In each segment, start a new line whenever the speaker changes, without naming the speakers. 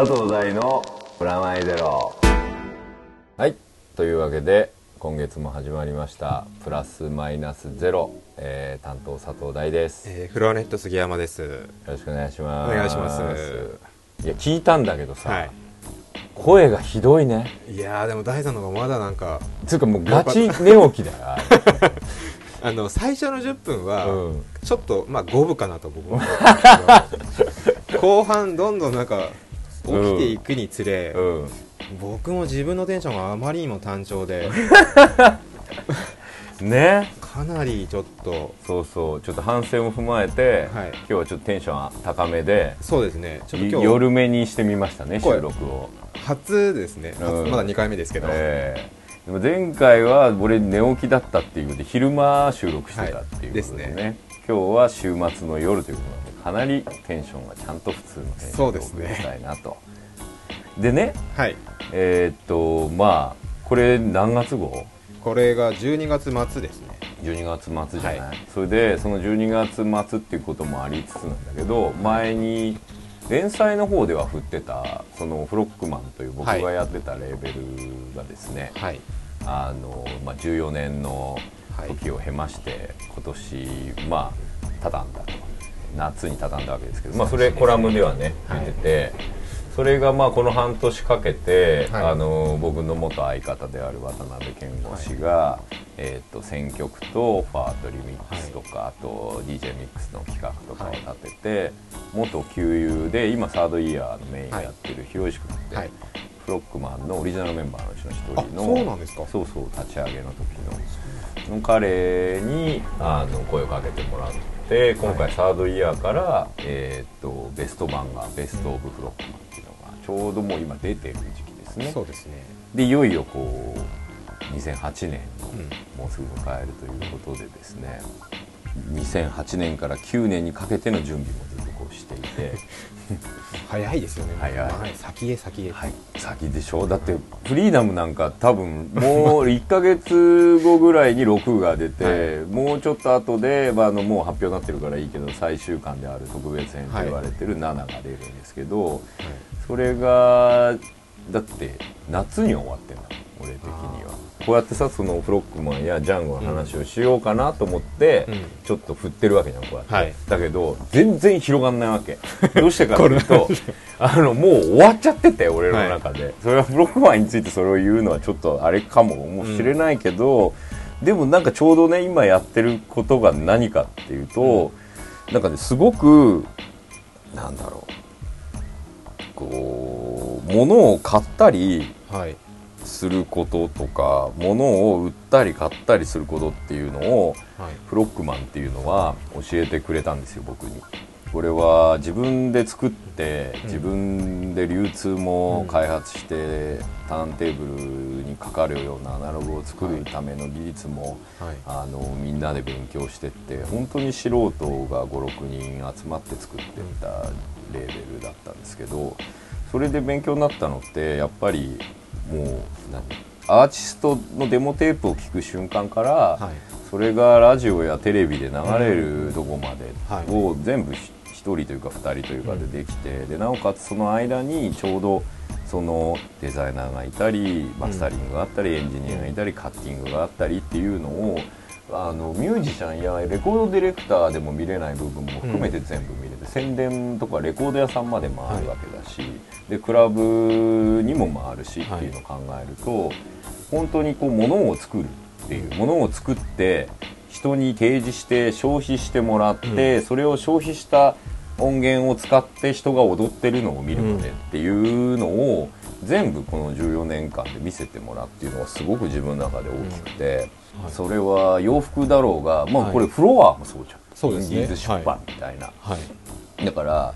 佐藤大のプラマイゼロ。はい。というわけで今月も始まりましたプラスマイナスゼロ、えー、担当佐藤大です、よ
えー、フロアネット杉山です。
ろしくお願いします。
お願いします。
いや聞いたんだけどさ、
はい。
声がひどいね。
いやーでも大さんの方がまだなんか
つうかもうガチ寝起きだよあ
あの最初の10分
れ
は
うん。
ちょっとまあ五分かなと僕は思ったんですけど。後半どんどんなんか起きていくにつれ、
うん。
僕も自分のテンションがあまりにも単調で
ね。
かなりちょっと
そうそう。ちょっと反省も踏まえて、
はい。
今日はちょっとテンション高めで
そうですね。ちょっと今日
夜めにしてみましたね
声
収録を、
初ですね、初
うん。
まだ2回目ですけど、
ええ。でも前回は俺寝起きだったっていうことで昼間収録してたっていうことでね,、
はい。ですね。
今日は週末の夜ということでかなりテンションがちゃんと普通のテンションで送りしたいなと。でね。
はい。
えーっとまあこれ何月号？
これが12月末ですね。
12月末じゃない、
は
それでその12月末っていうこともありつつなんだけど前に連載の方では振ってたそのフロックマンという僕
はい。
がやってたレーベルがですね、
はい。
あのまあ、14年の時を経まして、今年まあ畳んだと夏に畳んだわけですけど、まあ、それコラムではね
はい。
出てて、それがまあこの半年かけて、
はい。
あの僕の元相方である渡辺健吾氏が、えー、と選曲とファートリミックスとか、あと DJ ミックスの企画とかを立てて、元旧友で今サードイヤーのメインやってる広石君って、
はい。
フロックマンのオリジナルメンバーのうちの一
あ
人の
そうなんですか。
そうそう立ち上げの時のの彼にあの声をかけてもらって今回サードイヤーから、えーっとベスト版がベスト・オブ・フロックマンっていうのがちょうどもう今出てる時期ですね。
そうですね。
でいよいよこう2008年
うん。
もうすぐ迎えるということでですね。2008年から9年にかけての準備もずっとこうしていて。
早いですよね。
早い。
はい先へ先へ。
はい、先でしょだってフリーダムなんか多分 もう1か月後ぐらいに6が出て、もうちょっと後で、まあ、あのもう発表になってるからいいけど最終巻である特別編と言われてる7が出るんですけど、それがだって夏に終わってんだもん俺的には。こうやってさそのフロックマンやジャンゴの話をしようかなと思って、
うん。
ちょっと振ってるわけじゃんこうやって、
はい。
だけど全然広がんないわけ。どうしてかというとあのもう終わっちゃってて俺の中で、それはフロックマンについてそれを言うのはちょっとあれかもしれないけど、でもなんかちょうどね今やってることが何かっていうと、なんかねすごくなんだろう。こう物を買ったり
はい。
することとか物を売ったり買ったりすることっていうのを
はい。
フロックマンっていうのは教えてくれたんですよ僕に。これは自分で作って
うん。
自分で流通も開発して、ターンテーブルにかかるようなアナログを作るための技術も、
はい。
あのみんなで勉強してって本当に素人が56人集まって作ってったレーベルだったんですけどそれで勉強になったのってやっぱりもう何アーティストのデモテープを聞く瞬間から、
はい。
それがラジオやテレビで流れるとこまで
はい。
を全部ひ一人というか二人というかでできて、でなおかつその間にちょうどそのデザイナーがいたりマスタリングがあったり、エンジニアがいたりカッティングがあったりっていうのをあのミュージシャンやレコードディレクターでも見れない部分も含めて全部見れて、宣伝とかレコード屋さんまで回るわけだし、でクラブにも回るしっていうのを考えると、本当にこう物を作るっていうものを作って人に提示して消費してもらって、それを消費した音源を使って人が踊ってるのを見るまでっていうのを全部この14年間で見せてもらうっていうのはすごく自分の中で大きくて、
はい。
それは洋服だろうが、まあ、
はい。
これフロアもそうじゃん、
そうですね。
インディーズ出版みたいな、
はい
だから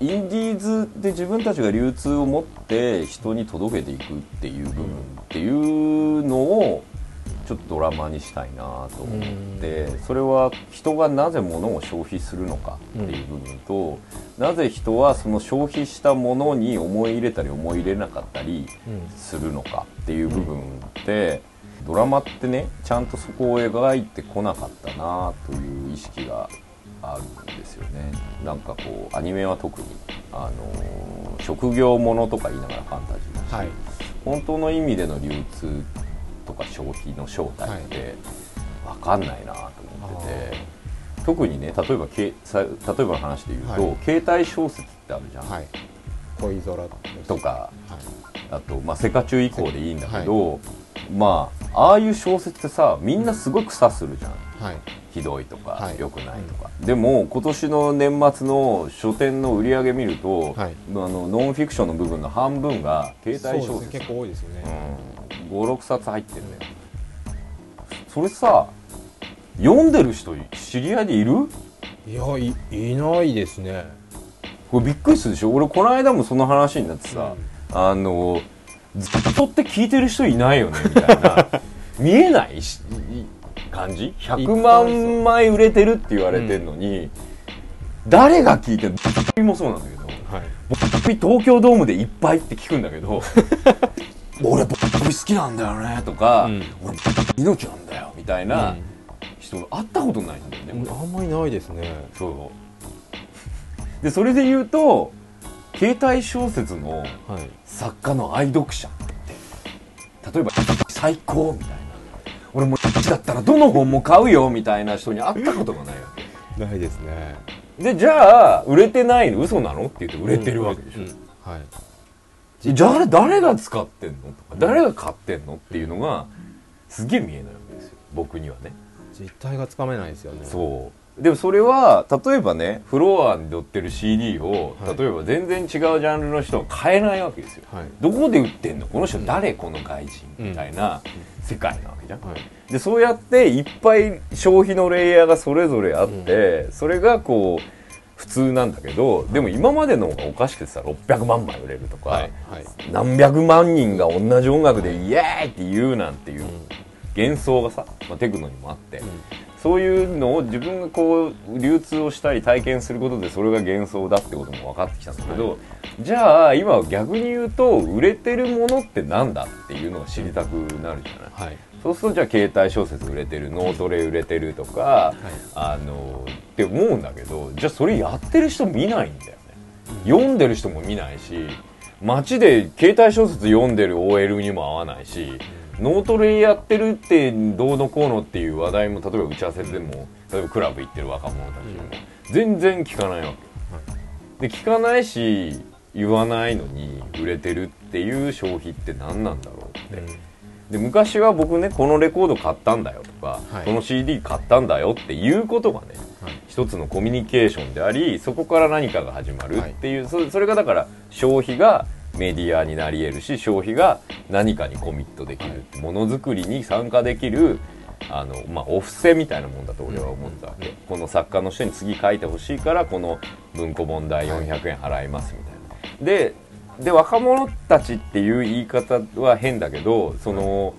インディーズで自分たちが流通を持って人に届けていくっていう部分っていうのをちょっとドラマにしたいなと思ってそれは人がなぜ物を消費するのかっていう部分となぜ人はその消費したものに思い入れたり思い入れなかったりするのかっていう部分ってドラマってねちゃんとそこを描いてこなかったなという意識があるんですよね。なんかこうアニメは特に、あのー職業ものとか言いながらファンタジーだし、
はい。
本当の意味での流通とか消費の正体って分かんないなと思ってて、特にね例えばけさ例えばの話で言うと、
はい。
携帯小説ってあるじゃん、
はい。恋空
とか
はい。
あと、まあ、セカチュウ以降でいいんだけど、まあああいう小説ってさみんなすごく刺するじゃん。
はい。
ひどいとか、
はい。
良くないとか、でも今年の年末の書店の売り上げ見ると、
はい。
あのノンフィクションの部分の半分が携帯小説。
ね。結構多いですよね、
うん、56冊入ってるねそれさ読んでる人知り合いでいる？
いやいいないですね。
これびっくりするでしょ？俺この間もその話になってさ、あのずっとって聞いてる人いないよねみたいな。見えないし感じ？100万枚売れてるって言われてるのに、誰が聞いてるの？もそうなんだけど。
はい。
東京ドームでいっぱいって聞くんだけど 俺ボッコビ好きなんだよねとか、
うん。
俺命なんだよみたいな人会ったことないんだよね、俺
あんまりないですね。
そう。でそれで言うと携帯小説の
はい。
作家の愛読者。って例えば最高みたいな。俺もだったらどの本も買うよみたいな人に会ったことがないわけ。
ないですね。
でじゃあ売れてないの嘘なのって言って売れてるわけでしょ、
うんはい。
じゃあ誰が使ってんのとか誰が買ってんのっていうのがすげえ見えないわけですよ。僕にはね。
実態がつかめないですよね。
そうでもそれは例えばねフロアに載ってる CD を、
はい。
例えば全然違うジャンルの人は買えないわけですよ、
はい。
どこで売ってんの？この人誰？この外人みたいな世界なわけじゃん、
はい。
でそうやっていっぱい消費のレイヤーがそれぞれあって、それがこう普通なんだけどでも今までの方がおかしくてさ600万枚売れるとか、何百万人が同じ音楽でイエーイって言うなんていう幻想がさ、まあ、テクノにもあって、そういうのを自分がこう流通をしたり体験することでそれが幻想だってことも分かってきたんだけど、じゃあ今は逆に言うと売れてるものってなんだっていうのを知りたくなるじゃない、
はい。
そうするとじゃあ携帯小説売れてる脳トレ売れてるとか、あのって思うんだけどじゃあそれやってる人見ないんだよね。読んでる人も見ないし街で携帯小説読んでる OL にも合わないし脳トレやってるってどうのこうのっていう話題も例えば打ち合わせでも例えばクラブ行ってる若者たちにも全然聞かないわけ。で聞かないし言わないのに売れてるっていう消費って何なんだろうって、で昔は僕ねこのレコード買ったんだよとか、
はい。
この CD 買ったんだよっていうことがね
はい。
一つのコミュニケーションでありそこから何かが始まるっていう、そそれがだから消費がメディアになり得るし消費が何かにコミットできる、ものづくりに参加できるあの、まあ、お布施みたいなもんだと俺は思ってたわけ、この作家の人に次書いてほしいからこの文庫本代400円払いますみたいな。でで若者たちっていう言い方は変だけどその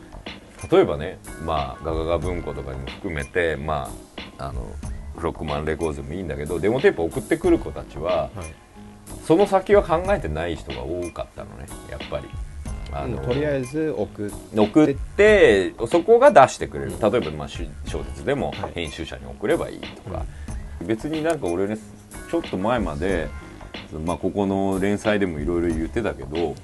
例えばね、まあ、ガガガ文庫とかにも含めて、まあ、あのフロックマンレコードでもいいんだけどデモテープ送ってくる子たちは
はい
その先は考えてない人が多かったのねやっぱり。あの
とりあえず送っ
送ってそこが出してくれる。
うん
例えばまあし小説でも
はい。
編集者に送ればいいとか、別になんか俺ねちょっと前まで、まあ、ここの連載でもいろいろ言ってたけど
はい。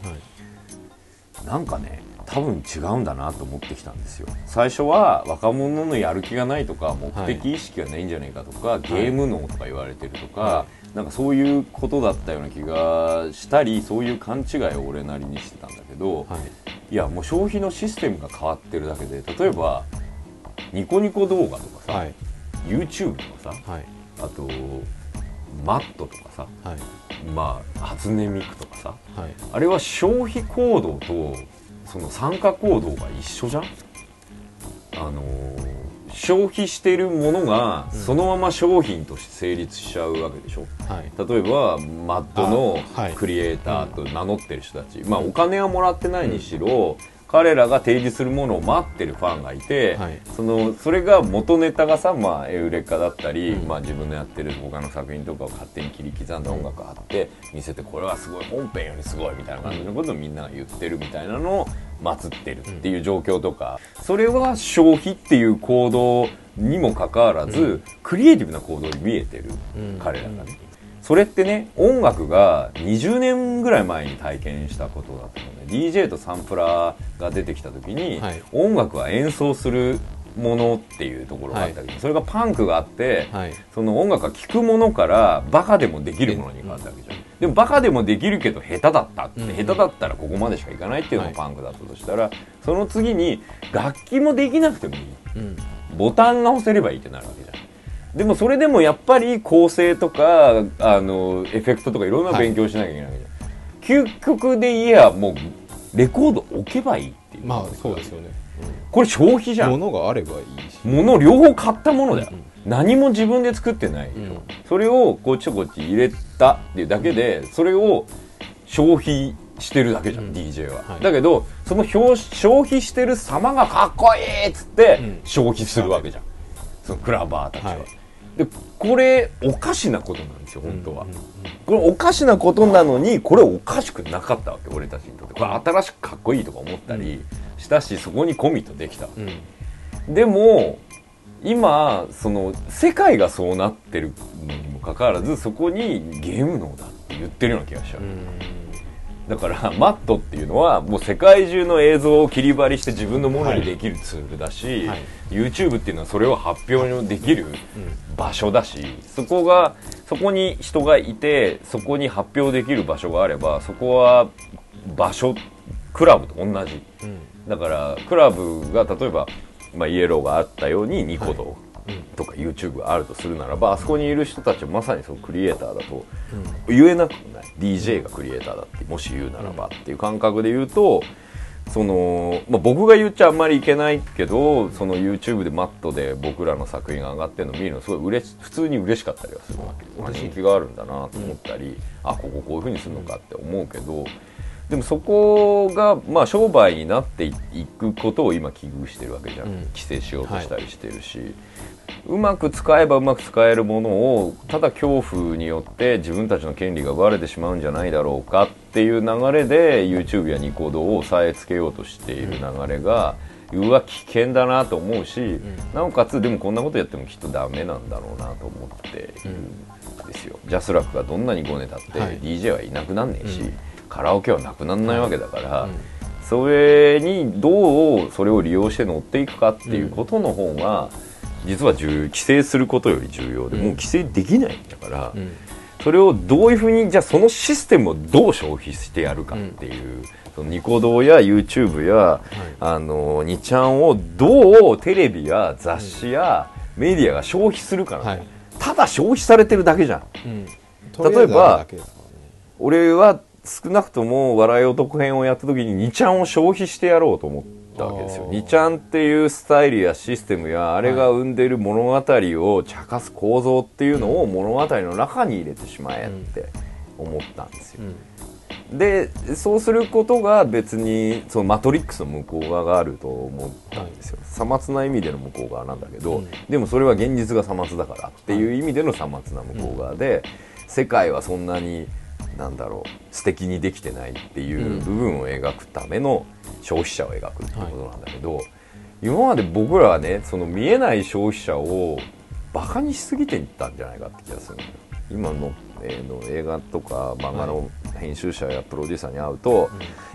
なんかね多分違うんだなと思ってきたんですよ。最初は若者のやる気がないとか目的意識がないんじゃないかとか、ゲーム脳とか言われてるとか、
は
なんかそういうことだったような気がしたりそういう勘違いを俺なりにしてたんだけど、
はい。
いやもう消費のシステムが変わってるだけで例えばニコニコ動画とかさ、
はい。
YouTube とかさ
はい。
あとマットとかさ
はい。
まあ初音ミクとかさ
はい。
あれは消費行動とその参加行動が一緒じゃん？あのー消費しているものが
うん。
そのまま商品として成立しちゃうわけでしょ、
はい。
例えばマッドのクリエイターと名乗ってる人たち、まあお金はもらってないにしろ、彼らが提示するものを待ってるファンがいて、
はい。
そのそれが元ネタがさ、まあ、エウレカだったり、
うん。
まあ、自分のやってる他の作品とかを勝手に切り刻んだ音楽があって見せてこれはすごい本編よりすごいみたいな感じのことをみんなが言ってるみたいなのを祀ってるっていう状況とかそれは消費っていう行動にもかかわらず、クリエイティブな行動に見えてる、
うん。
彼らがねそれってね音楽が20年ぐらい前に体験したことだったのね。DJ とサンプラーが出てきた時に、
はい。
音楽は演奏するものっていうところがあったけ。ど、それがパンクがあって、
はい。
その音楽が聴くものからバカでもできるものに変わったわけじゃん、でもバカでもできるけど下手だったって、
うん。
下手だったらここまでしかいかないっていうのが
はい。
パンクだったとしたら、その次に楽器もできなくてもいい。
うん。
ボタンが押せればいいってなるわけじゃんでもそれでもやっぱり構成とかあのエフェクトとかいろんな勉強しなきゃいけないわけじゃん、究極で言えばもうレコード置けばいいっていう。
まあそうですよね、
これ消費じゃん。
物があればいいし。
物両方買ったものだ。よ、
うん。
何も自分で作ってない
うん。
それをこっちとこっち入れたっていうだけでそれを消費してるだけじゃん、
うん。
DJ は、
はい。
だけどその表消費してる様がかっこいいっつって
うん。
消費するわけじゃん、そのクラバーたちは、
はい
でこれおかしなことなんですよ本当は、これおかしなことなのにこれおかしくなかったわけ俺たちにとって。これ新しくかっこいいとか思ったりしたしそこにコミットできた。
うん。
でも今その世界がそうなってるのにもかかわらずそこにゲーム脳だって言ってるような気がしちゃう、だからマットっていうのはもう世界中の映像を切り張りして自分のものにできるツールだし、
はい。
YouTube っていうのはそれを発表できる場所だしそこがそこに人がいてそこに発表できる場所があればそこは場所クラブと同じ。
うん。
だからクラブが例えば、まあ、イエローがあったようにニコ動とか YouTube があるとするならば、あそこにいる人たちはまさにそのクリエイターだと言えなくもない。DJ がクリエイターだってもし言うならばっていう感覚で言うとその、まあ、僕が言っちゃあんまりいけないけどその YouTube でマットで僕らの作品が上がってるのを見るのすごい嬉し普通に嬉しかったりはするわけ。あ人気があるんだなと思ったり、あこここういうふうにするのかって思うけどでもそこが、まあ、商売になっていくことを今危惧してるわけじゃん、
うん。
規制しようとしたりしてるし、うまく使えばうまく使えるものをただ恐怖によって自分たちの権利が奪われてしまうんじゃないだろうかっていう流れで YouTube やニコ動を押さえつけようとしている流れが、うわ危険だなと思うし、なおかつでもこんなことやってもきっとダメなんだろうなと思っているんですよ、ジャスラックがどんなにごねたって、
はい。
DJ はいなくなんねえし、
うん
カラオケはなくなんないわけだから、
うん。
それにどうそれを利用して乗っていくかっていうことの方が、実は重要規制することより重要で、
うん。
もう規制できないんだから、
うん。
それをどういうふうにじゃあそのシステムをどう消費してやるかっていう、そのニコ動や YouTube や、あの2ちゃんをどうテレビや雑誌やメディアが消費するかな、
はい。
ただ消費されてるだけじゃん。
うん。
例えば俺は少なくとも笑い男編をやった時に2ちゃんを消費してやろうと思ったわけですよ。
あー。
2ちゃんっていうスタイルやシステムやあれが生んでる物語を茶化す構造っていうのを物語の中に入れてしまえって思ったんですよ。
うん。
でそうすることが別にそのマトリックスの向こう側があると思ったんですよ、さまつな意味での向こう側なんだけど、
うん。
でもそれは現実がさまつだからっていう意味でのさまつな向こう側で、世界はそんなになんだろう素敵にできてないっていう部分を描くための消費者を描くっていうことなんだけど、今まで僕らはねその見えない消費者をバカにしすぎていったんじゃないかって気がする今の,、えーの映画とか漫画の編集者やプロデューサーに会うと、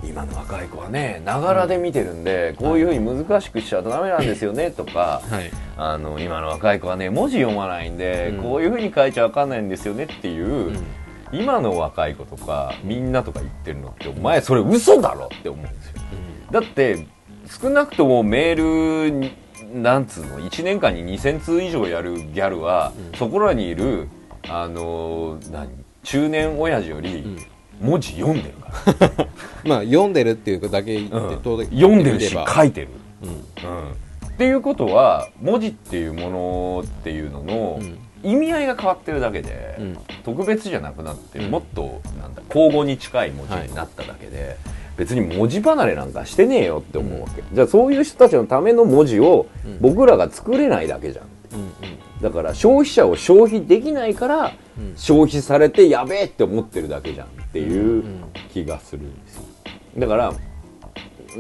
今の若い子はねながらで見てるんで、こういうふうに難しくしちゃダメなんですよねとか、
はい。
あの今の若い子はね文字読まないんで、
うん。
こういうふうに書いちゃわかんないんですよねっていう、
うん
今の若い子とかみんなとか言ってるのってお前それ嘘だろって思うんですよ。だって少なくともメールになんつうの1年間に2000通以上やるギャルは、
うん。
そこらにいるあのー何中年親父より文字読んでるから、
まあ読んでるっていうだけ言って、
うん。読んでるし書いてる、
うん。
うん、っていうことは文字っていうものっていうのの
うん
意味合いが変わってるだけで、
うん。
特別じゃなくなって、
うん。
もっとなんだ交互に近い文字になっただけで、別に文字離れなんかしてねえよって思うわけ、じゃあそういう人たちのための文字を
うん。
僕らが作れないだけじゃん。
うん
だから消費者を消費できないから
うん。
消費されてやべえって思ってるだけじゃんっていう気がするんですよ。だから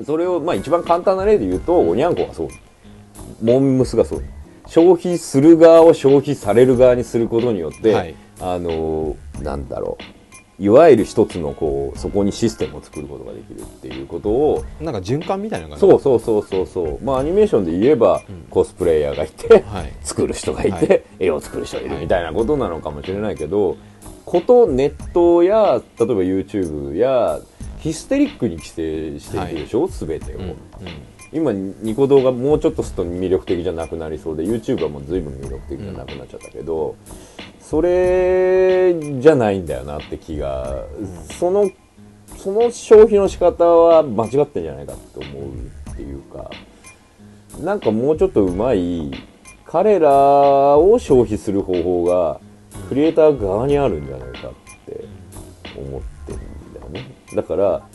それをまあ一番簡単な例で言うとおにゃんこがそう。モンムスがそう消費する側を消費される側にすることによって、
はい。
あのなんだろう。いわゆる一つのこうそこにシステムを作ることができるっていうことを
なんか循環みたいな感じ？
そうそうそうそうそう。まあアニメーションで言えば、
うん。
コスプレイヤーがいて、
はい。
作る人がいて、
はい。
絵を作る人がいる
はい。
みたいなことなのかもしれないけど、ことネットや例えば YouTube やヒステリックに規制していくでしょ、全てを、
うん。うん
今ニコ動画もうちょっとすると魅力的じゃなくなりそうで YouTube はもう随分魅力的じゃなくなっちゃったけど、それじゃないんだよなって気が、そのその消費の仕方は間違ってんじゃないかって思うっていうかなんかもうちょっとうまい彼らを消費する方法がクリエイター側にあるんじゃないかって思ってるんだよね。だから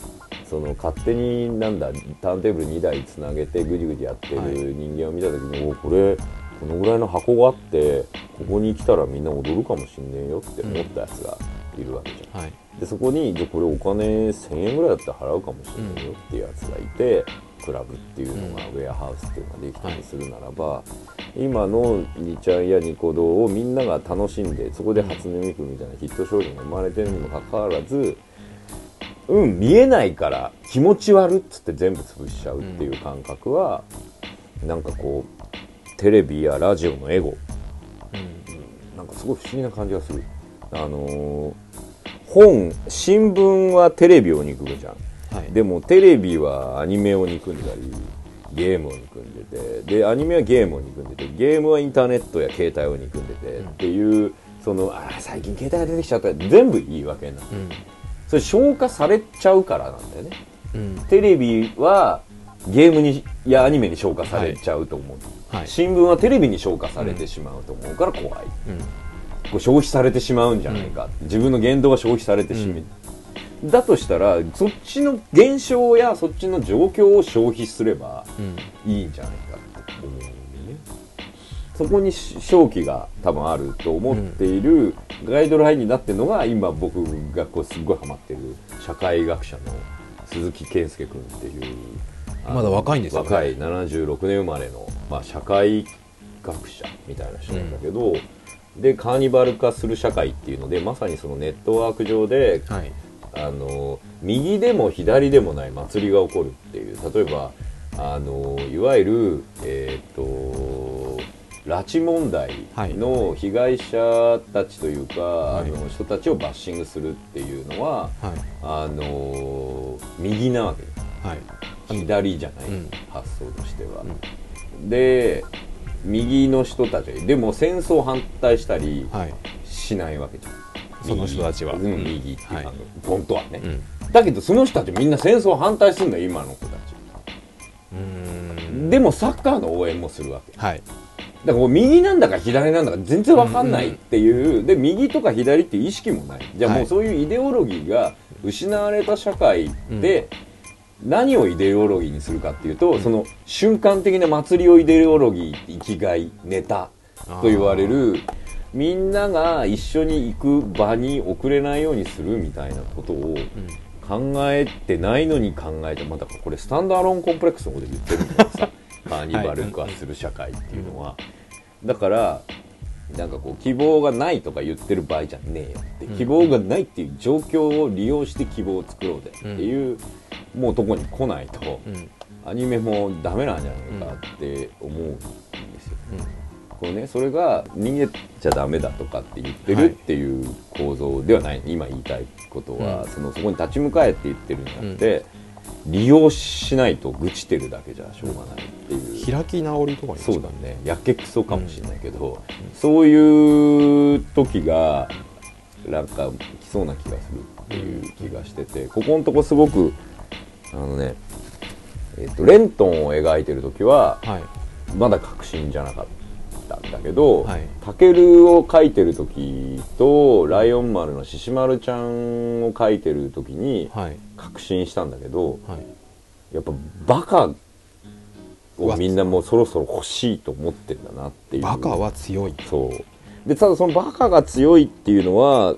その勝手になんだターンテーブル2台つなげてぐじぐじやってる
はい。
人間を見た時に、おこれこのぐらいの箱があってここに来たらみんな踊るかもしんねえよって思ったやつがいるわけじゃん。
はい。
でそこにじゃあこれお金1000円ぐらいだったら払うかもしれないよっていうやつがいて、クラブっていうのが、
うん。
ウェアハウスっていうのができたりするならば、今の2ちゃんやニコ動をみんなが楽しんでそこで初音ミクみたいなヒット商品が生まれてるにもかかわらずうん見えないから気持ち悪っつって全部潰しちゃうっていう感覚は、なんかこうテレビやラジオのエゴ。なんかすごい不思議な感じがする。あのー本新聞はテレビを憎むじゃん。
はい。
でもテレビはアニメを憎んだりゲームを憎んでて。でアニメはゲームを憎んでて。ゲームはインターネットや携帯を憎んでて、っていうそのあー最近携帯が出てきちゃった。全部言い訳になって
うん
それ消化されちゃうからなんだよね。
うん。
テレビはゲームにやアニメに消化されちゃうと思う、
はい。
新聞はテレビに消化されてしまうと思うから怖い、
うん。
こう消費されてしまうんじゃないか、自分の言動が消費されてしまう、だとしたらそっちの現象やそっちの状況を消費すれば
うん。
いいんじゃないかって思うそこに正気が多分あると思っているガイドラインになってるのが今僕がこうすっごいハマってる社会学者の鈴木健介君っていう
まだ若いんですよね。
若い76年生まれの、まあ、社会学者みたいな人なんだけど、でカーニバル化する社会っていうのでまさにそのネットワーク上で
はい。
あの右でも左でもない祭りが起こるっていう例えばあのいわゆるえっ、と拉致問題の被害者たちというか、
はい。
あの人たちをバッシングするっていうのは
はい。
あの右なわけ。です
はい。
左じゃない、
うん。
発想としては、で右の人たちでも戦争反対したり
はい。
しないわけじゃん。
その人たちは。
右。うん、右っていう、
はい。
本当はね、
うん。
だけどその人たちみんな戦争反対するんだよ今の子たち、
うーん。
でもサッカーの応援もするわけ。
はい
らこう右なんだか左なんだか全然わかんないっていう、で右とか左っていう意識もない。じゃあも
はい。
うそういうイデオロギーが失われた社会で、何をイデオロギーにするかっていうと、その瞬間的な祭りをイデオロギー生きがいネタと言われるみんなが一緒に行く場に遅れないようにするみたいなことを考えてないのに考えてまたこれスタンドアローンコンプレックスのことで言ってるんだけどさカーニバル化する社会っていうのは、だからなんかこう希望がないとか言ってる場合じゃねえよって、希望がないっていう状況を利用して希望を作ろうぜっていう、もうとこに来ないと、
うん。
アニメもダメなんじゃないかって思うんですよ、こうね、それが逃げちゃダメだとかって言ってるっていう構造ではない、今言いたいことは、
うん。
そのそこに立ち向かえって言ってるんじゃなくて、利用しないと愚痴ってるだけじゃしょうがないっていう、
開き直りとかに
そうだね。やけくそかもしれないけど、そういう時がなんか来そうな気がするっていう気がしててここのとこすごくあのねえっとレントンを描いてる時は
はい。
まだ確信じゃなかった。んだけど、
はい。
タケルを描いてる時とライオン丸の獅子丸ちゃんを描いてる時に
はい。
確信したんだけど
はい。
やっぱバカをみんなもうそろそろ欲しいと思ってんだなっていう。
バカは強い。
そう。でただそのバカが強いっていうのは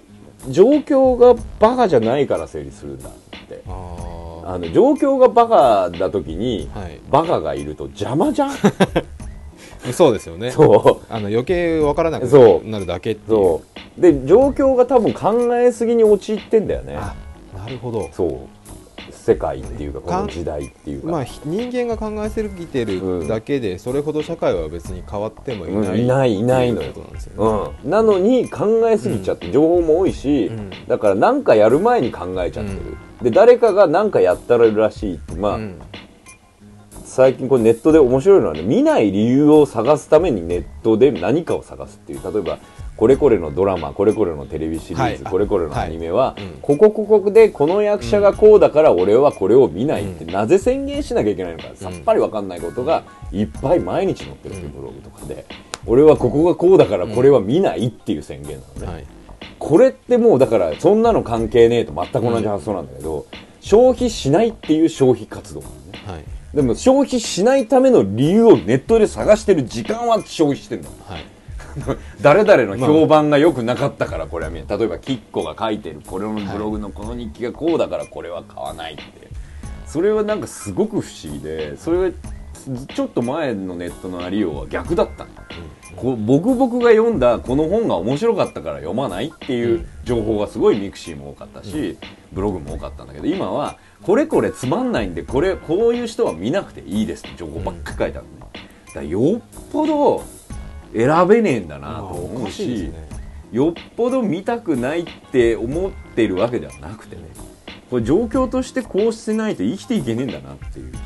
状況がバカじゃないから成立するんだって。
あ
あの状況がバカだ時に、
はい。
バカがいると邪魔じゃん
そうですよね。
そ
あの余計分からなくなるだけって
う
いう。
そう。で状況が多分考えすぎに陥ってんだよね。
あなるほど。
そう。世界っていうかこの時代っていうか、
まあひ人間が考えすぎて
うん
るだけでそれほど社会は別に変わってもい
うん
ない、
いないいないのよ
んですよね、
うん、なのに考えすぎちゃって情報も多いし、
うん。
だから何かやる前に考えちゃってる、で誰かが何かやったらしいってまあ、
うん
最近これネットで面白いのはね見ない理由を探すためにネットで何かを探すっていう例えばこれこれのドラマこれこれのテレビシリーズ、
はい。
これこれのアニメは、
はいうん。
ここここでこの役者がこうだから俺はこれを見ないって、なぜ宣言しなきゃいけないのかさっぱりわかんないことがいっぱい毎日載ってるっていうブログとかで、俺はここがこうだからこれは見ないっていう宣言なのね、
はい
これってもうだからそんなの関係ねえと全く同じ発想なんだけど、消費しないっていう消費活動なのね
はい
でも消費しないための理由をネットで探してる時間は消費してんだ
はい。
誰々の評判が良くなかったからこれは。見例えばキッコが書いてるこれのブログのこの日記がこうだからこれは買わないって。それはなんかすごく不思議でそれはちょっと前のネットのありようは逆だったの。こう僕僕が読んだこの本が面白かったから読まないっていう情報がすごいミクシーも多かったし、ブログも多かったんだけど今はこれこれつまんないんでこれこういう人は見なくていいです。って情報ばっかり書いてあるのね、だからよっぽど選べねえんだなと思う
かしね。
よっぽど見たくないって思ってるわけではなくてね。これ状況としてこうしてないと生きていけねえんだなっていう気が。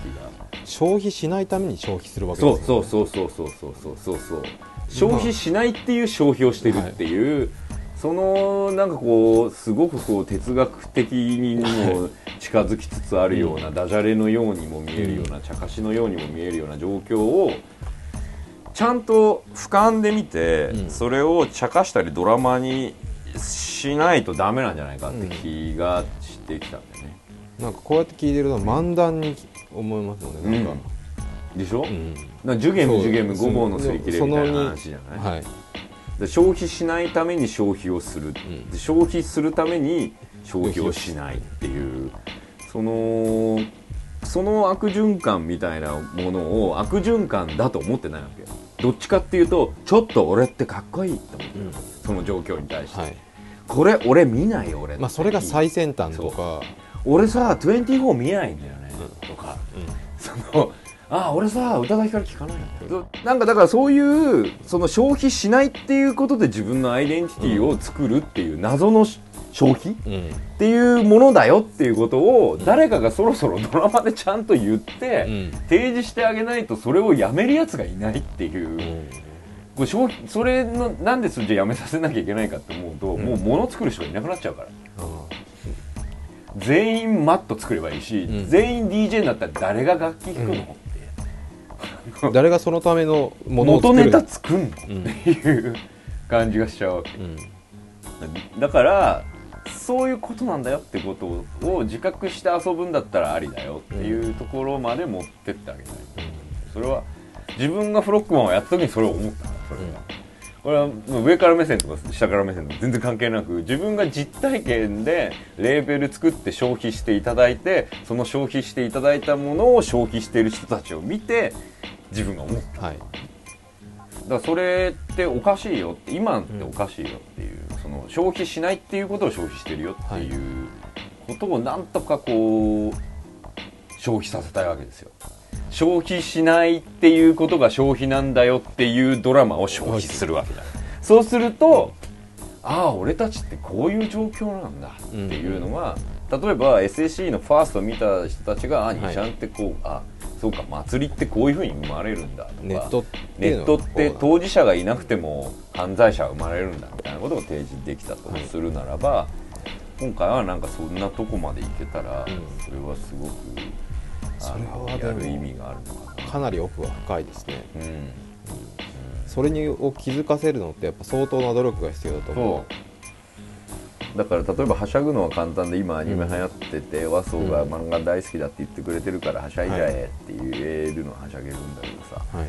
消費しないために消費するわけですよ、ね、
そうそうそうそうそうそうそうそう。消費しないっていう消費をしてるっていう、そのなんかこうすごくこう哲学的にも近づきつつあるような、ダジャレのようにも見えるような、茶化しのようにも見えるような状況をちゃんと俯瞰で見て、
うん。
それを茶化したりドラマにしないとダメなんじゃないかって気がしてきたんだよね。
なんかこうやって聞いてると漫談に思いますよね。なんか、
でしょ、
うん。
なジュゲムジュゲム
そう。
ごぼうのすり切れみたいな話じゃない、
はい
で消費しないために消費をする、
ん。
で消費するために消費をしないっていう。そのその悪循環みたいなものを悪循環だと思ってないわけ。よどっちかっていうとちょっと俺ってかっこいいって思ってる、
うん。
その状況に対して、
はい。
これ俺見ないよ俺
まあそれが最先端とか。
俺さ24見ないんだよね、
う
とか。
うん。
そのあ俺さ宇多田ヒカル聞かないなんかだからそういうその消費しないっていうことで自分のアイデンティティを作るっていう謎のし消費っ
うん
ていうものだよっていうことを誰かがそろそろドラマでちゃんと言って
うん。
提示してあげないとそれをやめるやつがいないっていう。
うん。
これ消費それのなんでそれじゃやめさせなきゃいけないかって思うと、もう物作る人がいなくなっちゃうから。全員マット作ればいいし、
うん。
全員 DJ になったら誰が楽器弾くの、
誰がそのためのものを
元
作る
ネタ作んの、
うん
っていう感じがしちゃうわけ。
うん。
だからそういうことなんだよってことを自覚して遊ぶんだったらありだよっていうところまで持ってってあげたい、それは自分がフロックマンをやった時にそれを思ったそれは、これはもう上から目線とか下から目線とか全然関係なく自分が実体験でレーベル作って消費していただいてその消費していただいたものを消費している人たちを見て自分が思った。
はい。
だからそれっておかしいよって今っておかしいよっていう、その消費しないっていうことを消費してるよっていうことをなんとかこう消費させたいわけですよ消費しないっていうことが消費なんだよっていうドラマを消費するわけだ。そうするとああ俺たちってこういう状況なんだっていうのが、例えば SSC のファーストを見た人たちが「あちゃんってこう、あそうか祭りってこういうふうに生まれるんだ」とか
ネットって
ネットって当事者がいなくても犯罪者は生まれるんだみたいなことを提示できたとするならば、今回はなんかそんなとこまでいけたら、
うん。
それはすごくあ
それ
の
はで
る意味があるのかな。
かなり奥が深いですね。
うん。
それにを気づかせるのってやっぱ相当な努力が必要だと思
そう。だから例えばはしゃぐのは簡単で今アニメ流行ってて、和装が漫画大好きだって言ってくれてるからはしゃいじゃえって言えるのははしゃげるんだけどさ、
うはい。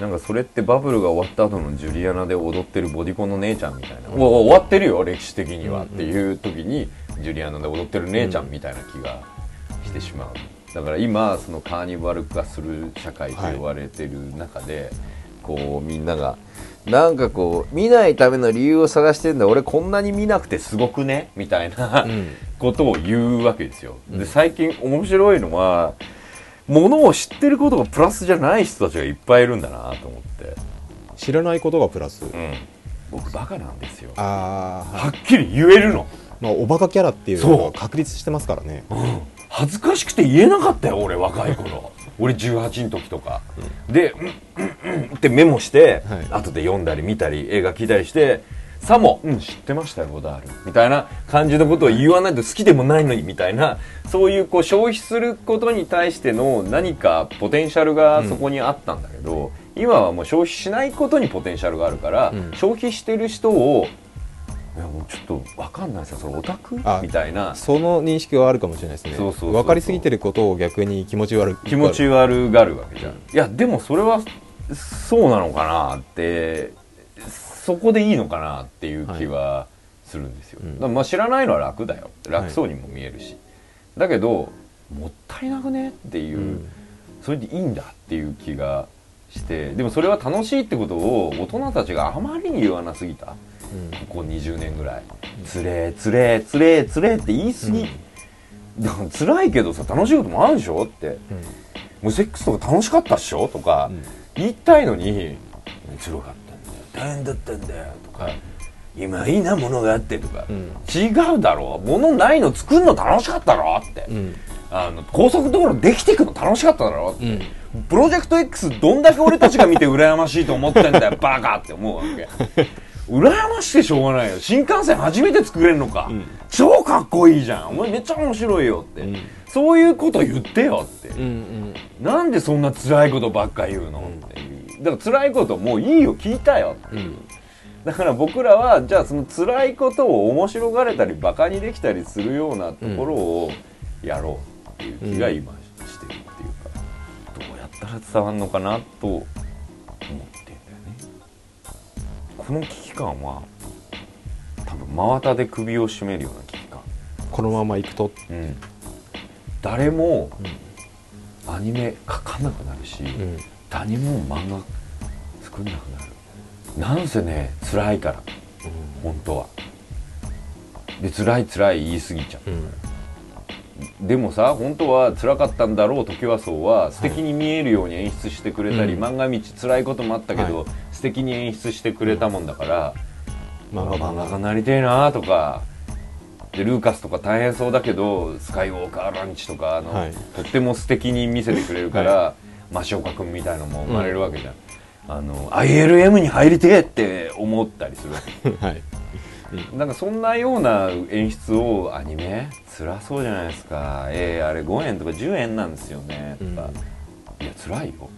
なんかそれってバブルが終わった後のジュリアナで踊ってるボディコンの姉ちゃんみたいな、うわ終わってるよ歴史的には、
うん
っていう時にジュリアナで踊ってる姉ちゃんみたいな気がしてしまう、だから今そのカーニバル化する社会と言われてる中で、こうみんながなんかこう見ないための理由を探してんだ。俺こんなに見なくてすごくね？みたいな、
うん。
ことを言うわけですよ。
うん。
で最近面白いのはものを知ってることがプラスじゃない人たちがいっぱいいるんだなと思って、
知らないことがプラス、
うん、僕バカなんですよ。
ああ、
はっきり言えるの。
まあ、おバカキャラっていうのが確立してますからね
恥ずかしくて言えなかったよ俺若い頃。俺18の時とか、で「うんうんうん」ってメモして、
はい。
後で読んだり見たり映画聞いたりしてさも「うん知ってましたよゴダール」みたいな感じのことを言わないと好きでもないのにみたいな。そういうこう消費することに対しての何かポテンシャルがそこにあったんだけど、今はもう消費しないことにポテンシャルがあるから、
うん。
消費してる人をいやもうちょっと分かんないですよ。それオタク
あ
みたいな。
その認識はあるかもしれないですね。
そうそうそう
分かりすぎてることを逆に気持ち悪く
気持ち悪がるわけじゃん、いやでもそれはそうなのかなってそこでいいのかなっていう気はするんですよ、
うん
だからまあ知らないのは楽だよ。楽そうにも見えるし、だけどもったいなくねっていう、
うん。
それでいいんだっていう気がして。でもそれは楽しいってことを大人たちがあまりに言わなすぎたここ20年ぐらい「つれーつれーつれーつれー」って言い過ぎ、だから辛いけどさ楽しいこともあるでしょ？って。
うん。
もうセックスとか楽しかったっしょ？とか
うん。
言いたいのに辛かったんだよ。大変だったんだよ。とか今いいなものがあってとか、
うん。
違うだろう。物ないの作るの楽しかったろ？って、
うん。
あの高速道路できていくの楽しかっただろ？って、
うん。
プロジェクト X どんだけ俺たちが見て羨ましいと思ってんだよ。バカって思うわけ 羨ましくてしょうがないよ。新幹線初めて作れるのか、
ん。
超かっこいいじゃん。お前めっちゃ面白いよって、
うん。
そういうこと言ってよって、
うんうん。
なんでそんな辛いことばっか言うの、っていう。だから辛いこともういいよ聞いたよって
う。ん。
だから僕らはじゃあその辛いことを面白がれたりバカにできたりするようなところをやろうっていう気が今してるっていうか、どうやったら伝わるのかなとこの危機感は多分真綿で首を絞めるような危機感。
このままいくと？
うん。誰もアニメ描かなくなるし、
うん
誰も漫画作んなくなる。なんせね辛いから本当は。で辛い辛い言い過ぎちゃう。
うん。
でもさ本当は辛かったんだろう時はそうは素敵に見えるように演出してくれたり、
うん。
漫画道辛いこともあったけど、
はい
素敵に演出してくれたもんだから、
漫画
家
版
になりてえなとかでルーカスとか大変そうだけどスカイウォーカーランチとかあの、
はい。
とっても素敵に見せてくれるから、増岡君みたいのも生まれるわけじゃん、あの ILM に入りてえって思ったりするわけ。
はい。
なんかそんなような演出をアニメ辛そうじゃないですか。えー、あれ5円とか10円なんですよね。とか、いや辛いよ。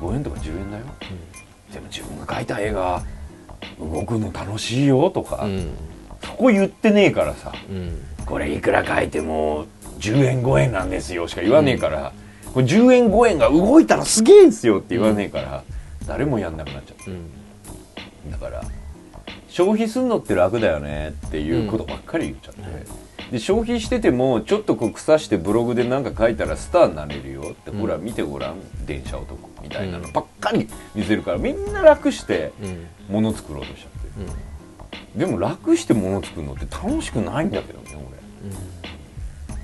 5円とか10円だよ、でも自分が描いた絵が動くの楽しいよとか、
うん。
そこ言ってねえからさ
うん。
これいくら描いても10円5円なんですよしか言わねえから、これ10円5円が動いたらすげえんすよって言わねえから、誰もやんなくなっちゃった
うん。
だから消費すんのって楽だよねっていうことばっかり言っちゃって、で消費しててもちょっとこう腐してブログで何か書いたらスターになれるよって、
うん。
ほら見てごらん電車男。みたいなの
うん。
ばっかり見せるからみんな楽して
うん。
物作ろうとしちゃって。でも楽して物作るのって楽しくないんだけどね俺。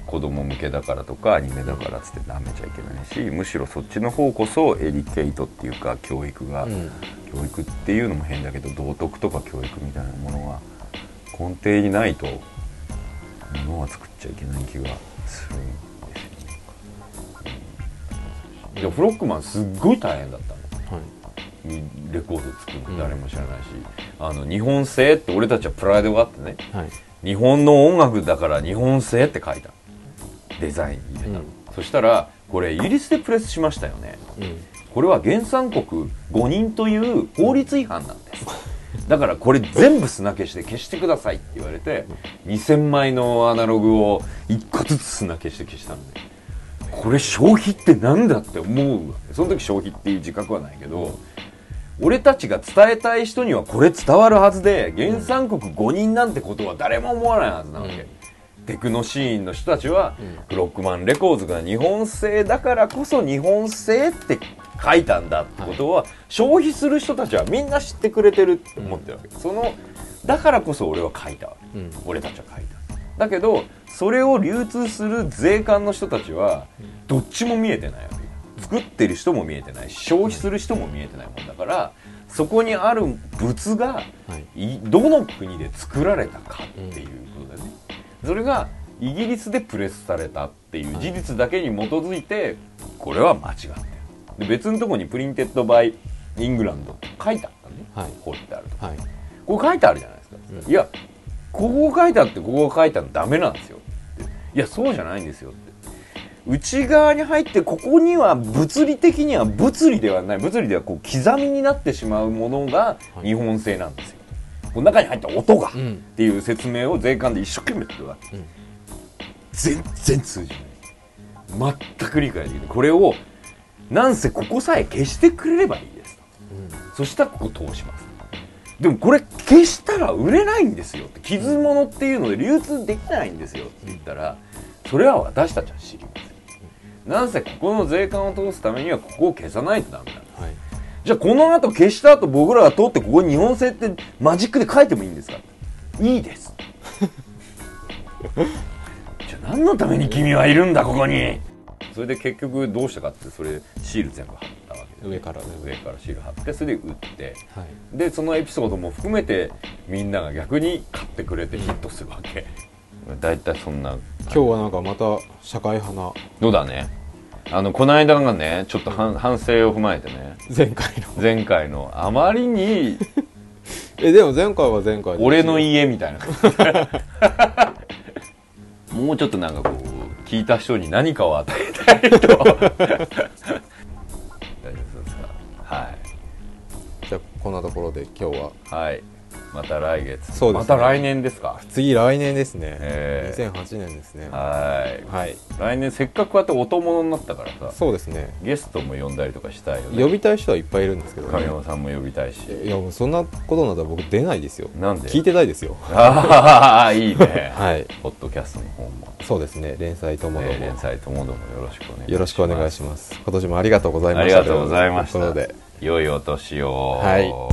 子供向けだからとかアニメだからっつって舐めちゃいけないしむしろそっちの方こそエディケイトっていうか教育が、
うん。
教育っていうのも変だけど道徳とか教育みたいなものが根底にないとものは作っちゃいけない気がする。うんでフロックマンすっごい大変だったの。
はい。
レコード作る
うん。
の誰も知らないし、あの日本製って俺たちはプライドがあってね。
はい。
日本の音楽だから日本製って書いた。デザインに入れたの、
うん。
そしたらこれイギリスでプレスしましたよね。
うん。
これは原産国5人という法律違反なんです。だからこれ全部砂消しで消してくださいって言われて2000枚のアナログを1個ずつ砂消して消したんでこれ消費ってなんだって思うその時消費っていう自覚はないけど俺たちが伝えたい人にはこれ伝わるはずで原産国5人なんてことは誰も思わないはずなわけ、
うん
テクノシーンの人たちは、
うん。
フロックマンレコーズが日本製だからこそ日本製って書いたんだってことは、消費する人たちはみんな知ってくれてるって思ってるわけ、そのだからこそ俺は書いたわけ。
うん。
俺たちは書いただけどそれを流通する税関の人たちはどっちも見えてないわけ。作ってる人も見えてない。し消費する人も見えてないもんだからそこにある物がどの国で作られたかっていうことだよね、それがイギリスでプレスされたっていう事実だけに基づいてこれは間違ってる。で別のとこに printed byイングランド書いてあったね、
はい。
彫ってあると
はい。
ここ書いてあるじゃないですか、
うん。
いやここ書いてあってここ書いてあるのダメなんですよ。いやそうじゃないんですよって。内側に入ってここには物理的には物理ではない。物理ではこう刻みになってしまうものが
はい。
日本製なんですよ、この中に入った音が、っ
うん。
ていう説明を税関で一生懸命やってるわけ。
うん。
全然通じない。全く理解できない。これをなんせここさえ消してくれればいいですと。そしたらここ通しますでもこれ消したら売れないんですよって。傷物っていうので流通できないんですよって言ったらそれは私たちは知りません。なんせここの税関を通すためにはここを消さないとダメなんです。
はい。
じゃあこの後消した後僕らが通ってここに日本製ってマジックで書いてもいいんですか？いいです。じゃあ何のために君はいるんだここに？それで結局どうしたかってそれシール全部貼ったわけで
上からね
上からシール貼ってそれで売って。
はい。
でそのエピソードも含めてみんなが逆に買ってくれてヒットするわけ。大体そんな。
今日はなんかまた社会派な。
どうだね。あのこの間がねちょっと反反省を踏まえてね。
前回の。
前回の。あまりに
えでも前回は前回で。
俺の家みたいな。もうちょっとなんかこう聞いた人に何かを与えたいと
こんなところで今日は。
はい。また来月。
そうですね。
また来年ですか？
次来年ですね、
ええ
2008年ですね。
はい。
はい。
来年せっかくこうやって音物になったからさ
そうですね。
ゲストも呼んだりとかしたいよね。
呼びたい人はいっぱいいるんですけど、
神山さんも呼びたいし。
いやもうそんなことになったら僕出ないですよ。
なんで？
聞いてないですよ。
ああいいね。
はい。
ポッドキャストの方も。
そうですね。連載ともども、
えー連載ともどもよろしくお願いします。
よろしくお願いします。今年もありがとうございま
あり
した
がとうございました。
ということで
良いお年を。
はい